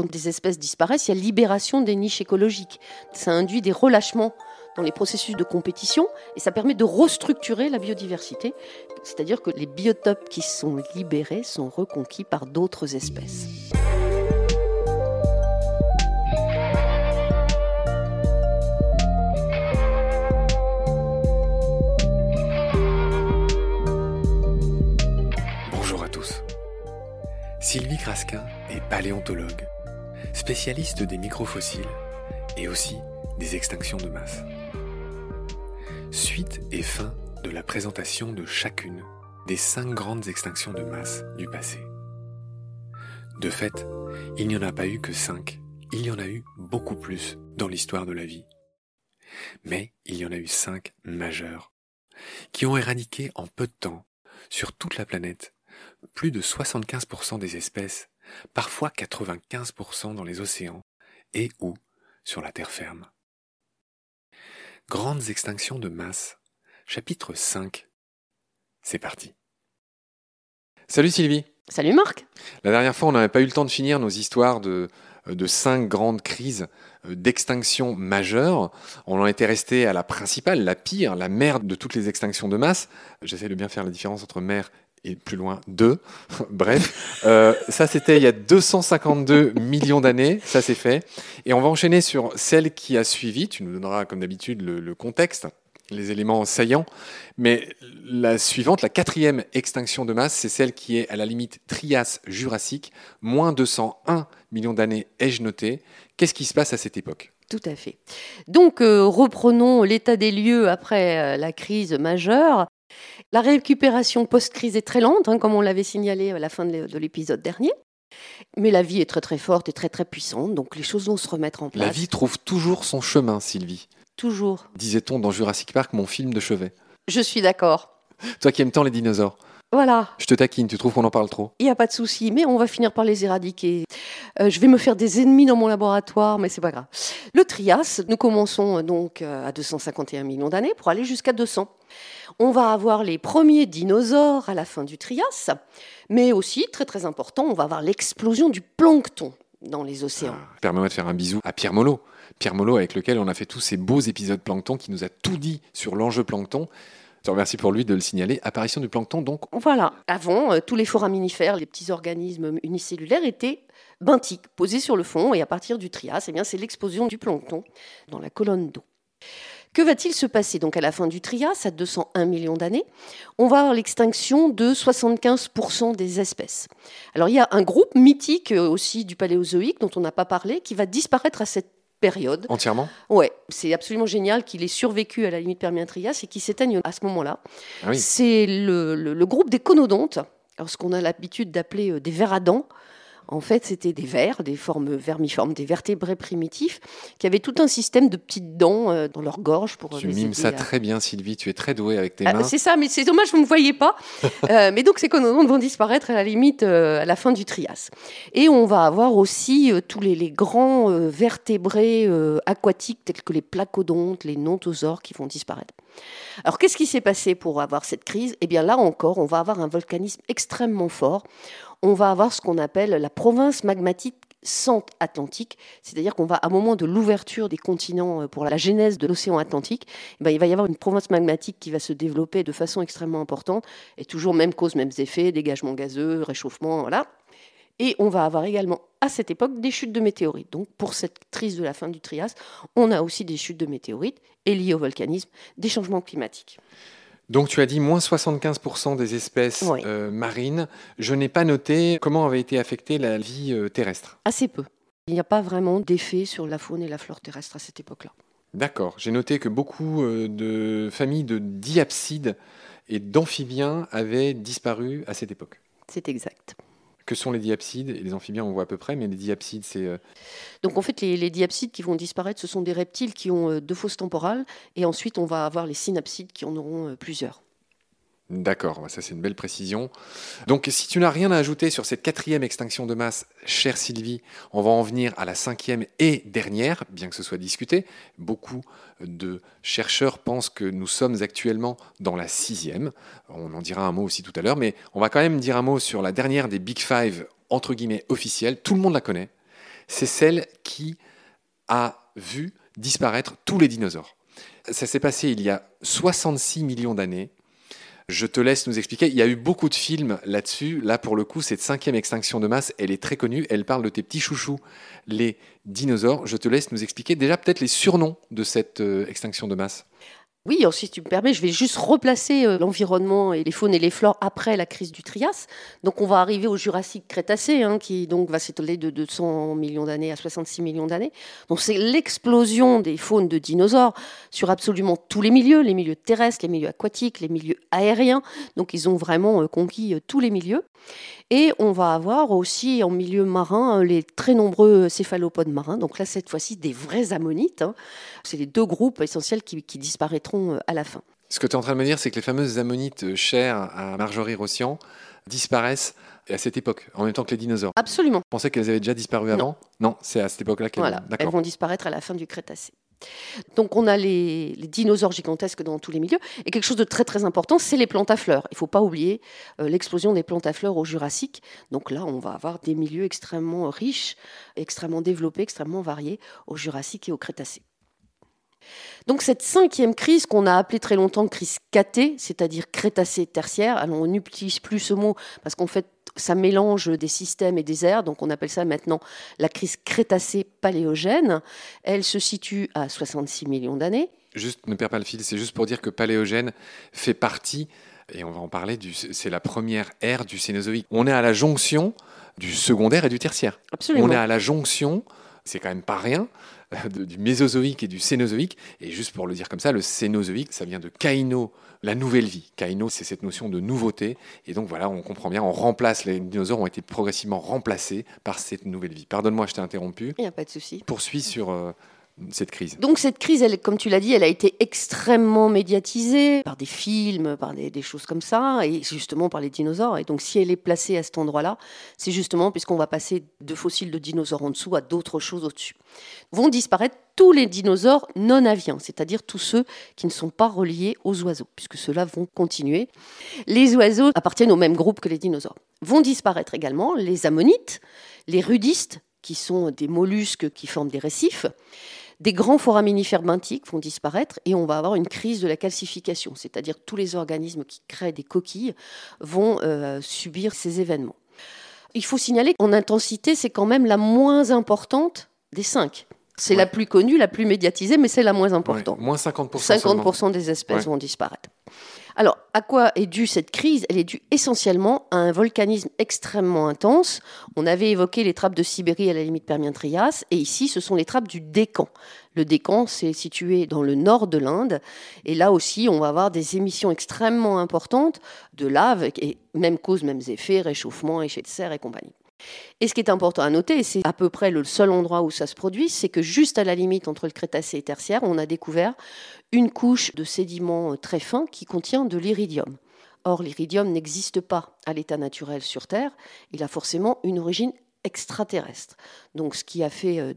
quand des espèces disparaissent, il y a libération des niches écologiques. Ça induit des relâchements dans les processus de compétition et ça permet de restructurer la biodiversité. C'est-à-dire que les biotopes qui sont libérés sont reconquis par d'autres espèces. Bonjour à tous. Sylvie Crasquin est paléontologue, spécialiste des microfossiles et aussi des extinctions de masse. Suite et fin de la présentation de chacune des cinq grandes extinctions de masse du passé. De fait, il n'y en a pas eu que cinq, il y en a eu beaucoup plus dans l'histoire de la vie. Mais il y en a eu cinq majeures, qui ont éradiqué en peu de temps, sur toute la planète, plus de 75% des espèces, parfois 95% dans les océans et ou sur la terre ferme. Grandes extinctions de masse, chapitre 5. C'est parti. Salut Sylvie. Salut Marc. La dernière fois, on n'avait pas eu le temps de finir nos histoires de, de cinq grandes crises euh, d'extinction majeures. On en était resté à la principale, la pire, la mère de toutes les extinctions de masse. J'essaie de bien faire la différence entre mère et plus loin deux. Bref, euh, ça c'était il y a 252 millions d'années, ça c'est fait. Et on va enchaîner sur celle qui a suivi. Tu nous donneras comme d'habitude le, le contexte les éléments saillants. Mais la suivante, la quatrième extinction de masse, c'est celle qui est à la limite Trias-Jurassique, moins 201 millions d'années ai-je noté. Qu'est-ce qui se passe à cette époque? Tout à fait. Donc, euh, reprenons l'état des lieux après euh, la crise majeure. La récupération post-crise est très lente, hein, comme on l'avait signalé à la fin de l'épisode dernier. Mais la vie est très très forte et très très puissante, donc les choses vont se remettre en place. La vie trouve toujours son chemin, Sylvie. Toujours. Disait-on dans Jurassic Park, mon film de chevet. Je suis d'accord. Toi qui aimes tant les dinosaures. Voilà. Je te taquine, tu trouves qu'on en parle trop Il n'y a pas de souci, mais on va finir par les éradiquer. Euh, je vais me faire des ennemis dans mon laboratoire, mais c'est pas grave. Le Trias, nous commençons euh, donc euh, à 251 millions d'années pour aller jusqu'à 200. On va avoir les premiers dinosaures à la fin du Trias, mais aussi, très très important, on va avoir l'explosion du plancton dans les océans. Ah, Permets-moi de faire un bisou à Pierre Molot. Pierre Molot avec lequel on a fait tous ces beaux épisodes plancton, qui nous a tout dit sur l'enjeu plancton. Je te remercie pour lui de le signaler. Apparition du plancton, donc. Voilà. Avant, euh, tous les foraminifères, les petits organismes unicellulaires, étaient benthiques, posés sur le fond. Et à partir du Trias, eh bien, c'est l'explosion du plancton dans la colonne d'eau. Que va-t-il se passer donc à la fin du Trias, à 201 millions d'années? On va avoir l'extinction de 75% des espèces. Alors il y a un groupe mythique euh, aussi du Paléozoïque dont on n'a pas parlé qui va disparaître à cette période. Entièrement? Ouais, c'est absolument génial qu'il ait survécu à la limite Permien-Trias et qu'il s'éteigne à ce moment-là. Ah oui. C'est le, le- le groupe des conodontes, alors ce qu'on a l'habitude d'appeler euh, des vers à dents. En fait, c'était des vers, des formes vermiformes, des vertébrés primitifs, qui avaient tout un système de petites dents euh, dans leur gorge pour Tu les mimes aider ça à- très bien, Sylvie. Tu es très douée avec tes ah, mains. c'est ça, mais c'est dommage, vous ne me voyez pas. Euh, mais donc, ces conodontes vont disparaître à la limite euh, à la fin du Trias. Et on va avoir aussi euh, tous les, les grands vertébrés aquatiques, tels que les placodontes, les nontosaures, qui vont disparaître. Alors, qu'est-ce qui s'est passé pour avoir cette crise? Eh bien, là encore, on va avoir un volcanisme extrêmement fort. On va avoir ce qu'on appelle la province magmatique centre-atlantique, c'est-à-dire qu'on va, à un moment de l'ouverture des continents euh, pour la genèse de l'océan Atlantique, eh ben, il va y avoir une province magmatique qui va se développer de façon extrêmement importante, et toujours même cause, mêmes effets, dégagement gazeux, réchauffement, voilà. Et on va avoir également à cette époque des chutes de météorites. Donc pour cette crise de la fin du Trias, on a aussi des chutes de météorites et liées au volcanisme, des changements climatiques. Donc tu as dit moins 75% des espèces Oui. euh, marines. Je n'ai pas noté comment avait été affectée la vie euh, terrestre. Assez peu. Il n'y a pas vraiment d'effet sur la faune et la flore terrestre à cette époque-là. D'accord. J'ai noté que beaucoup euh, de familles de diapsides et d'amphibiens avaient disparu à cette époque. C'est exact. Que sont les diapsides Et les amphibiens, on voit à peu près, mais les diapsides, c'est... euh, Donc en fait, les, les diapsides qui vont disparaître, ce sont des reptiles qui ont euh, deux fosses temporales, et ensuite on va avoir les synapsides qui en auront euh, plusieurs. D'accord, ça c'est une belle précision. Donc si tu n'as rien à ajouter sur cette quatrième extinction de masse, chère Sylvie, on va en venir à la cinquième et dernière, bien que ce soit discuté. Beaucoup de chercheurs pensent que nous sommes actuellement dans la sixième. On en dira un mot aussi tout à l'heure, mais on va quand même dire un mot sur la dernière des Big Five, entre guillemets, officielles. Tout le monde la connaît. c'est celle qui a vu disparaître tous les dinosaures. Ça s'est passé il y a 66 millions d'années. Je te laisse nous expliquer. Il y a eu beaucoup de films là-dessus. Là, pour le coup, cette cinquième extinction de masse, elle est très connue. Elle parle de tes petits chouchous, les dinosaures. Je te laisse nous expliquer déjà peut-être les surnoms de cette euh, extinction de masse. Oui, si tu me permets, je vais juste replacer euh, l'environnement et les faunes et les flores après la crise du Trias. Donc on va arriver au Jurassique Crétacé, hein, qui donc va s'étaler de 200 millions d'années à 66 millions d'années. Donc c'est l'explosion des faunes de dinosaures sur absolument tous les milieux, les milieux terrestres, les milieux aquatiques, les milieux aériens. Donc ils ont vraiment euh, conquis euh, tous les milieux. Et on va avoir aussi en milieu marin les très nombreux céphalopodes marins. Donc là, cette fois-ci, des vrais ammonites. Hein. C'est les deux groupes essentiels qui, disparaîtront euh, à la fin. Ce que tu es en train de me dire, c'est que les fameuses ammonites euh, chères à Marjorie Rossian disparaissent à cette époque, en même temps que les dinosaures. Absolument. Tu pensais qu'elles avaient déjà disparu avant? Non, c'est à cette époque-là qu'elles voilà, elles vont disparaître à la fin du Crétacé. Donc on a les, dinosaures gigantesques dans tous les milieux. Et quelque chose de très très important, c'est les plantes à fleurs. Il ne faut pas oublier euh, l'explosion des plantes à fleurs au Jurassique. Donc là, on va avoir des milieux extrêmement riches, extrêmement développés, extrêmement variés au Jurassique et au Crétacé. Donc cette cinquième crise qu'on a appelée très longtemps crise catée, c'est-à-dire crétacé tertiaire, alors on n'utilise plus ce mot parce qu'en fait ça mélange des systèmes et des airs, donc on appelle ça maintenant la crise crétacée paléogène. Elle se situe à 66 millions d'années. Juste, ne perds pas le fil, c'est juste pour dire que paléogène fait partie, et on va en parler, c'est la première ère du Cénozoïque. On est à la jonction du secondaire et du tertiaire. Absolument. On est à la jonction, c'est quand même pas rien, du Mésozoïque et du Cénozoïque. Et juste pour le dire comme ça, le Cénozoïque, ça vient de Kaino, la nouvelle vie. Kaino, c'est cette notion de nouveauté. Et donc voilà, on comprend bien, on remplace, les dinosaures ont été progressivement remplacés par cette nouvelle vie. Pardonne-moi, je t'ai interrompu. Il n'y a pas de souci. Poursuis sur euh, cette crise Donc cette crise, elle, comme tu l'as dit, elle a été extrêmement médiatisée par des films, par des, choses comme ça, et justement par les dinosaures. Et donc si elle est placée à cet endroit-là, c'est justement puisqu'on va passer de fossiles de dinosaures en dessous à d'autres choses au-dessus. Vont disparaître tous les dinosaures non aviens, c'est-à-dire tous ceux qui ne sont pas reliés aux oiseaux, puisque ceux-là vont continuer. Les oiseaux appartiennent au même groupe que les dinosaures. Vont disparaître également les ammonites, les rudistes, qui sont des mollusques qui forment des récifs, des grands foraminifères benthiques vont disparaître et on va avoir une crise de la calcification, c'est-à-dire tous les organismes qui créent des coquilles vont euh, subir ces événements. Il faut signaler qu'en intensité, c'est quand même la moins importante des cinq. C'est la plus connue, la plus médiatisée, mais c'est la moins importante. moins 50%. 50% des espèces vont disparaître. Alors, à quoi est due cette crise? Elle est due essentiellement à un volcanisme extrêmement intense. On avait évoqué les trappes de Sibérie à la limite Permien-Trias, et ici, ce sont les trappes du Décan. Le Décan, c'est situé dans le nord de l'Inde, et là aussi, on va avoir des émissions extrêmement importantes de lave, et même cause, mêmes effets, réchauffement, effet de serre et compagnie. Et ce qui est important à noter, et c'est à peu près le seul endroit où ça se produit, c'est que juste à la limite entre le Crétacé et Tertiaire, on a découvert une couche de sédiments très fins qui contient de l'iridium. Or, l'iridium n'existe pas à l'état naturel sur Terre, il a forcément une origine extraterrestre. Donc, ce qui a fait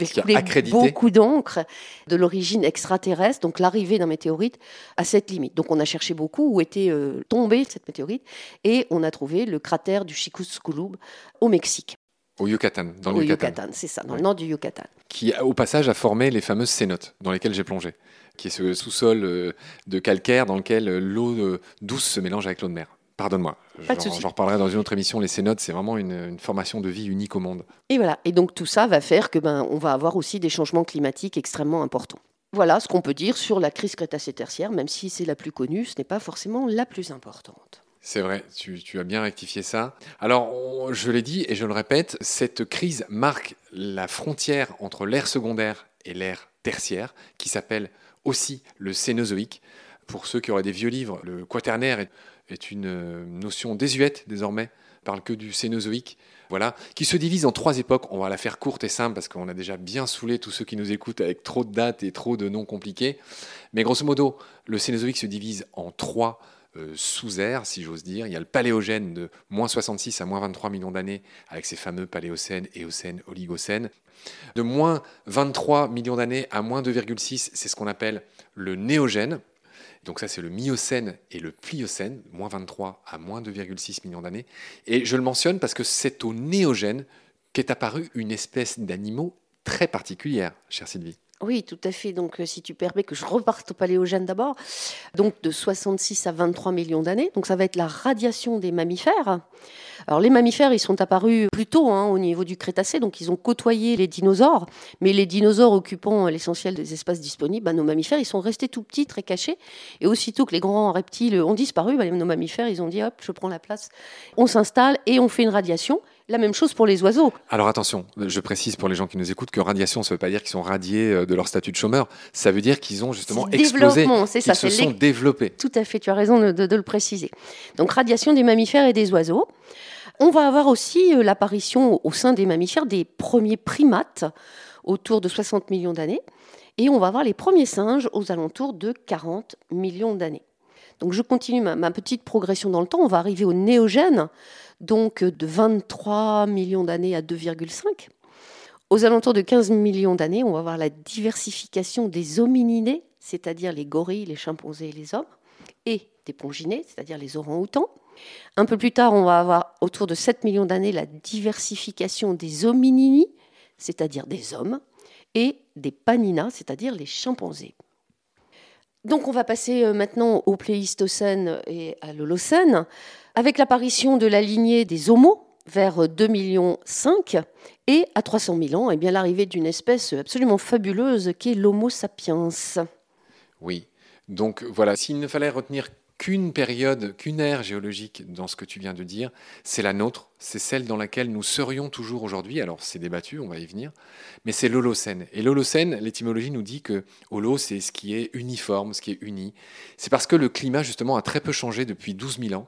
euh, beaucoup d'encre de l'origine extraterrestre, donc l'arrivée d'un météorite à cette limite. Donc on a cherché beaucoup où était euh, tombée cette météorite et on a trouvé le cratère du Chicxulub au Mexique. Au Yucatan, dans le au Yucatan. c'est ça, dans le nord du Yucatan. Qui, au passage, a formé les fameuses cénotes dans lesquelles j'ai plongé, qui est ce sous-sol euh, de calcaire dans lequel euh, l'eau douce se mélange avec l'eau de mer. Pardonne-moi. J'en reparlerai dans une autre émission. Les cénotes, c'est vraiment une, formation de vie unique au monde. Et voilà. Et donc tout ça va faire que ben on va avoir aussi des changements climatiques extrêmement importants. Voilà ce qu'on peut dire sur la crise crétacé-tertiaire, même si c'est la plus connue, ce n'est pas forcément la plus importante. C'est vrai, tu, as bien rectifié ça. Alors, je l'ai dit et je le répète, cette crise marque la frontière entre l'ère secondaire et l'ère tertiaire, qui s'appelle aussi le Cénozoïque. Pour ceux qui auraient des vieux livres, le quaternaire est une euh, notion désuète désormais, parle que du Cénozoïque, voilà, qui se divise en trois époques. On va la faire courte et simple parce qu'on a déjà bien saoulé tous ceux qui nous écoutent avec trop de dates et trop de noms compliqués. Mais grosso modo, le Cénozoïque se divise en trois euh, sous-ères, si j'ose dire. Il y a le Paléogène de moins 66 à moins 23 millions d'années avec ses fameux Paléocène, Éocène, Oligocène. De moins 23 millions d'années à moins 2,6, c'est ce qu'on appelle le Néogène. Donc ça, c'est le Miocène et le Pliocène, moins 23 à moins 2,6 millions d'années. Et je le mentionne parce que c'est au Néogène qu'est apparue une espèce d'animaux très particulière, chère Sylvie. Oui, tout à fait. Donc, euh, si tu permets que je reparte au paléogène d'abord, donc de 66 à 23 millions d'années. Donc, ça va être la radiation des mammifères. Alors, les mammifères, ils sont apparus plus tôt hein, au niveau du Crétacé, donc ils ont côtoyé les dinosaures. Mais les dinosaures occupant l'essentiel des espaces disponibles, bah, nos mammifères, ils sont restés tout petits, très cachés. Et aussitôt que les grands reptiles ont disparu, bah, nos mammifères, ils ont dit hop, je prends la place. On s'installe et on fait une radiation. La même chose pour les oiseaux. Alors attention, je précise pour les gens qui nous écoutent que radiation, ça ne veut pas dire qu'ils sont radiés euh, de leur statut de chômeur. Ça veut dire qu'ils ont justement explosé, ça, se sont développés. Tout à fait, tu as raison de, de, le préciser. Donc radiation des mammifères et des oiseaux. On va avoir aussi euh, l'apparition au sein des mammifères des premiers primates autour de 60 millions d'années. Et on va avoir les premiers singes aux alentours de 40 millions d'années. Donc je continue ma, ma, petite progression dans le temps. On va arriver au néogène donc de 23 millions d'années à 2,5. Aux alentours de 15 millions d'années, on va voir la diversification des hominidés, c'est-à-dire les gorilles, les chimpanzés et les hommes, et des ponginés, c'est-à-dire les orang-outans. Un peu plus tard, on va avoir autour de 7 millions d'années la diversification des hominini, c'est-à-dire des hommes, et des paninas, c'est-à-dire les chimpanzés. Donc on va passer euh, maintenant au Pléistocène et à l'Holocène. Avec l'apparition de la lignée des Homo vers 2,5 millions et à 300 000 ans, eh bien l'arrivée d'une espèce absolument fabuleuse qui est l'Homo sapiens. Oui, donc voilà, s'il ne fallait retenir qu'une période, qu'une ère géologique dans ce que tu viens de dire, c'est la nôtre, c'est celle dans laquelle nous serions toujours aujourd'hui. Alors c'est débattu, on va y venir, mais c'est l'Holocène. Et l'Holocène, l'étymologie nous dit que holo, c'est ce qui est uniforme, ce qui est uni. C'est parce que le climat justement a très peu changé depuis 12 000 ans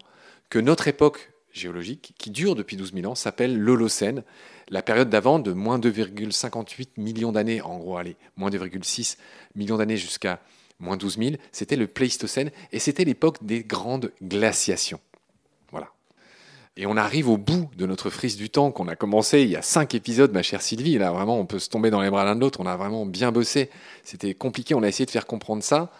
que notre époque géologique, qui dure depuis 12 000 ans, s'appelle l'Holocène. La période d'avant, de moins 2,58 millions d'années, en gros, allez, moins 2,6 millions d'années jusqu'à moins 12 000, c'était le Pléistocène, et c'était l'époque des grandes glaciations. Voilà. Et on arrive au bout de notre frise du temps qu'on a commencé il y a cinq épisodes, ma chère Sylvie. Là, vraiment, on peut se tomber dans les bras l'un de l'autre. On a vraiment bien bossé. C'était compliqué. On a essayé de faire comprendre ça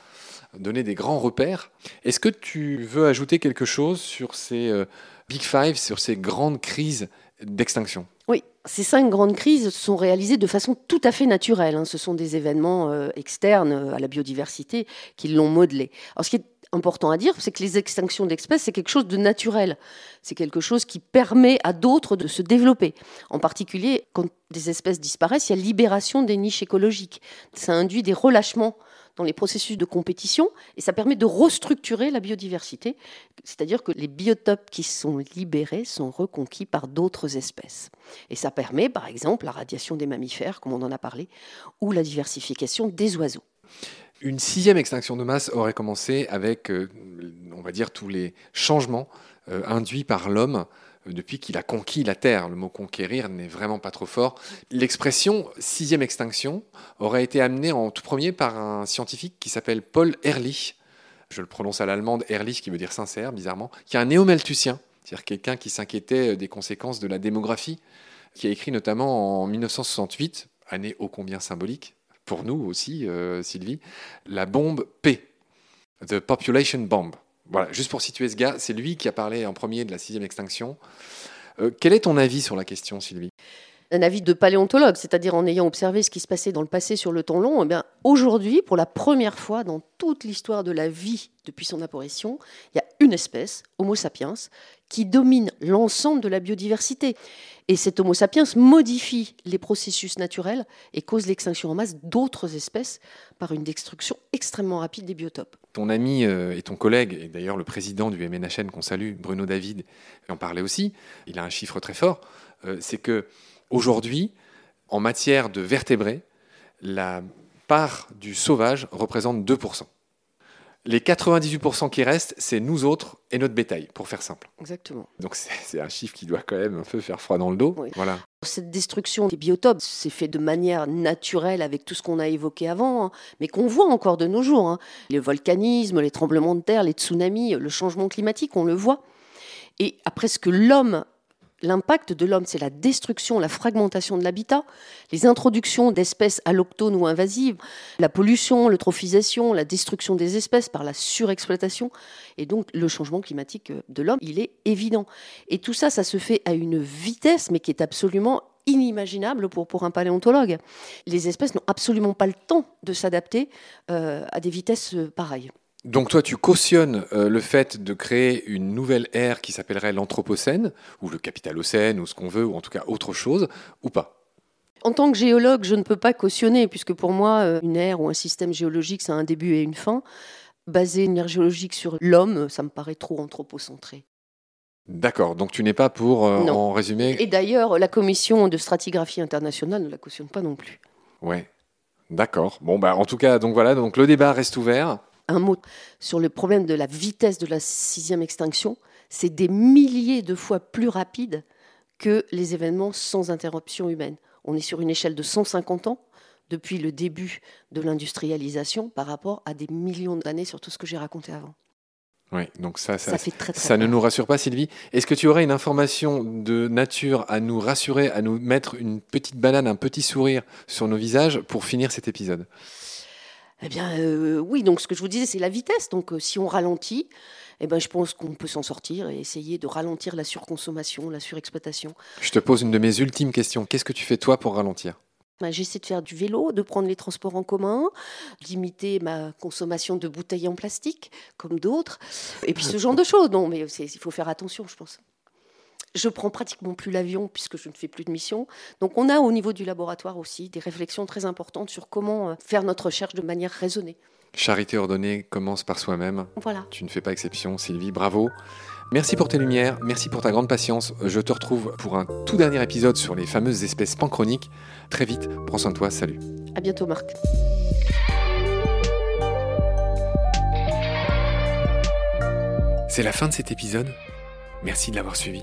donner des grands repères. Est-ce que tu veux ajouter quelque chose sur ces euh, Big Five, sur ces grandes crises d'extinction? Oui, ces cinq grandes crises sont réalisées de façon tout à fait naturelle. Hein. Ce sont des événements euh, externes euh, à la biodiversité qui l'ont modelé. Alors, ce qui est important à dire, c'est que les extinctions d'espèces, c'est quelque chose de naturel. C'est quelque chose qui permet à d'autres de se développer. En particulier, quand des espèces disparaissent, il y a libération des niches écologiques. Ça induit des relâchements dans les processus de compétition et ça permet de restructurer la biodiversité, c'est-à-dire que les biotopes qui sont libérés sont reconquis par d'autres espèces. Et ça permet par exemple la radiation des mammifères, comme on en a parlé, ou la diversification des oiseaux. Une sixième extinction de masse aurait commencé avec, euh, on va dire, tous les changements euh, induits par l'homme depuis qu'il a conquis la Terre. Le mot conquérir n'est vraiment pas trop fort. L'expression sixième extinction aurait été amenée en tout premier par un scientifique qui s'appelle Paul Ehrlich. Je le prononce à l'allemande Ehrlich, qui veut dire sincère, bizarrement, qui est un néo-malthusien, c'est-à-dire quelqu'un qui s'inquiétait des conséquences de la démographie, qui a écrit notamment en 1968, année ô combien symbolique, pour nous aussi, euh, Sylvie, la bombe P, The Population Bomb. Voilà, juste pour situer ce gars, c'est lui qui a parlé en premier de la sixième extinction. Euh, quel est ton avis sur la question, Sylvie? Un avis de paléontologue, c'est-à-dire en ayant observé ce qui se passait dans le passé sur le temps long, eh aujourd'hui, pour la première fois dans toute l'histoire de la vie depuis son apparition, il y une espèce, Homo sapiens, qui domine l'ensemble de la biodiversité. Et cet Homo sapiens modifie les processus naturels et cause l'extinction en masse d'autres espèces par une destruction extrêmement rapide des biotopes. Ton ami euh, et ton collègue, et d'ailleurs le président du MNHN qu'on salue, Bruno David, en parlait aussi, il a un chiffre très fort, euh, c'est que aujourd'hui, en matière de vertébrés, la part du sauvage représente 2%. Les 98% qui restent, c'est nous autres et notre bétail, pour faire simple. Exactement. Donc c'est un chiffre qui doit quand même un peu faire froid dans le dos. Voilà. Cette destruction des biotopes s'est fait de manière naturelle avec tout ce qu'on a évoqué avant, hein, mais qu'on voit encore de nos jours. Hein. Le volcanisme, les tremblements de terre, les tsunamis, le changement climatique, on le voit. Et après ce que l'homme L'impact de l'homme, c'est la destruction, la fragmentation de l'habitat, les introductions d'espèces alloctones ou invasives, la pollution, l'eutrophisation, la destruction des espèces par la surexploitation. Et donc, le changement climatique de l'homme, il est évident. Et tout ça, ça se fait à une vitesse, mais qui est absolument inimaginable pour, pour un paléontologue. Les espèces n'ont absolument pas le temps de s'adapter euh, à des vitesses euh, pareilles. Donc toi, tu cautionnes euh, le fait de créer une nouvelle ère qui s'appellerait l'Anthropocène, ou le Capitalocène, ou ce qu'on veut, ou en tout cas autre chose, ou pas? En tant que géologue, je ne peux pas cautionner, puisque pour moi, une ère ou un système géologique, ça a un début et une fin. Baser une ère géologique sur l'homme, ça me paraît trop anthropocentré. D'accord, donc tu n'es pas pour, en résumé? Et d'ailleurs, la commission de stratigraphie internationale ne la cautionne pas non plus. Ouais, d'accord. Bon, bah, en tout cas, donc voilà, donc le débat reste ouvert un mot sur le problème de la vitesse de la sixième extinction. C'est des milliers de fois plus rapide que les événements sans interruption humaine. On est sur une échelle de 150 ans depuis le début de l'industrialisation par rapport à des millions d'années sur tout ce que j'ai raconté avant. Oui, donc ça, ça, ça ne nous rassure pas, Sylvie. Est-ce que tu aurais une information de nature à nous rassurer, à nous mettre une petite banane, un petit sourire sur nos visages pour finir cet épisode? Eh bien, euh, oui, donc ce que je vous disais, c'est la vitesse. Donc, euh, si on ralentit, eh ben, je pense qu'on peut s'en sortir et essayer de ralentir la surconsommation, la surexploitation. Je te pose une de mes ultimes questions. Qu'est-ce que tu fais, toi, pour ralentir? Ben, J'essaie de faire du vélo, de prendre les transports en commun, d'imiter ma consommation de bouteilles en plastique, comme d'autres. Et puis ce genre de choses. Non, mais il faut faire attention, je pense. Je prends pratiquement plus l'avion puisque je ne fais plus de mission. Donc on a au niveau du laboratoire aussi des réflexions très importantes sur comment euh, faire notre recherche de manière raisonnée. Charité ordonnée commence par soi-même. Voilà. Tu ne fais pas exception, Sylvie. Bravo. Merci pour tes lumières, merci pour ta grande patience. Je te retrouve pour un tout dernier épisode sur les fameuses espèces panchroniques. Très vite, prends soin de toi, salut. À bientôt, Marc. C'est la fin de cet épisode. Merci de l'avoir suivi.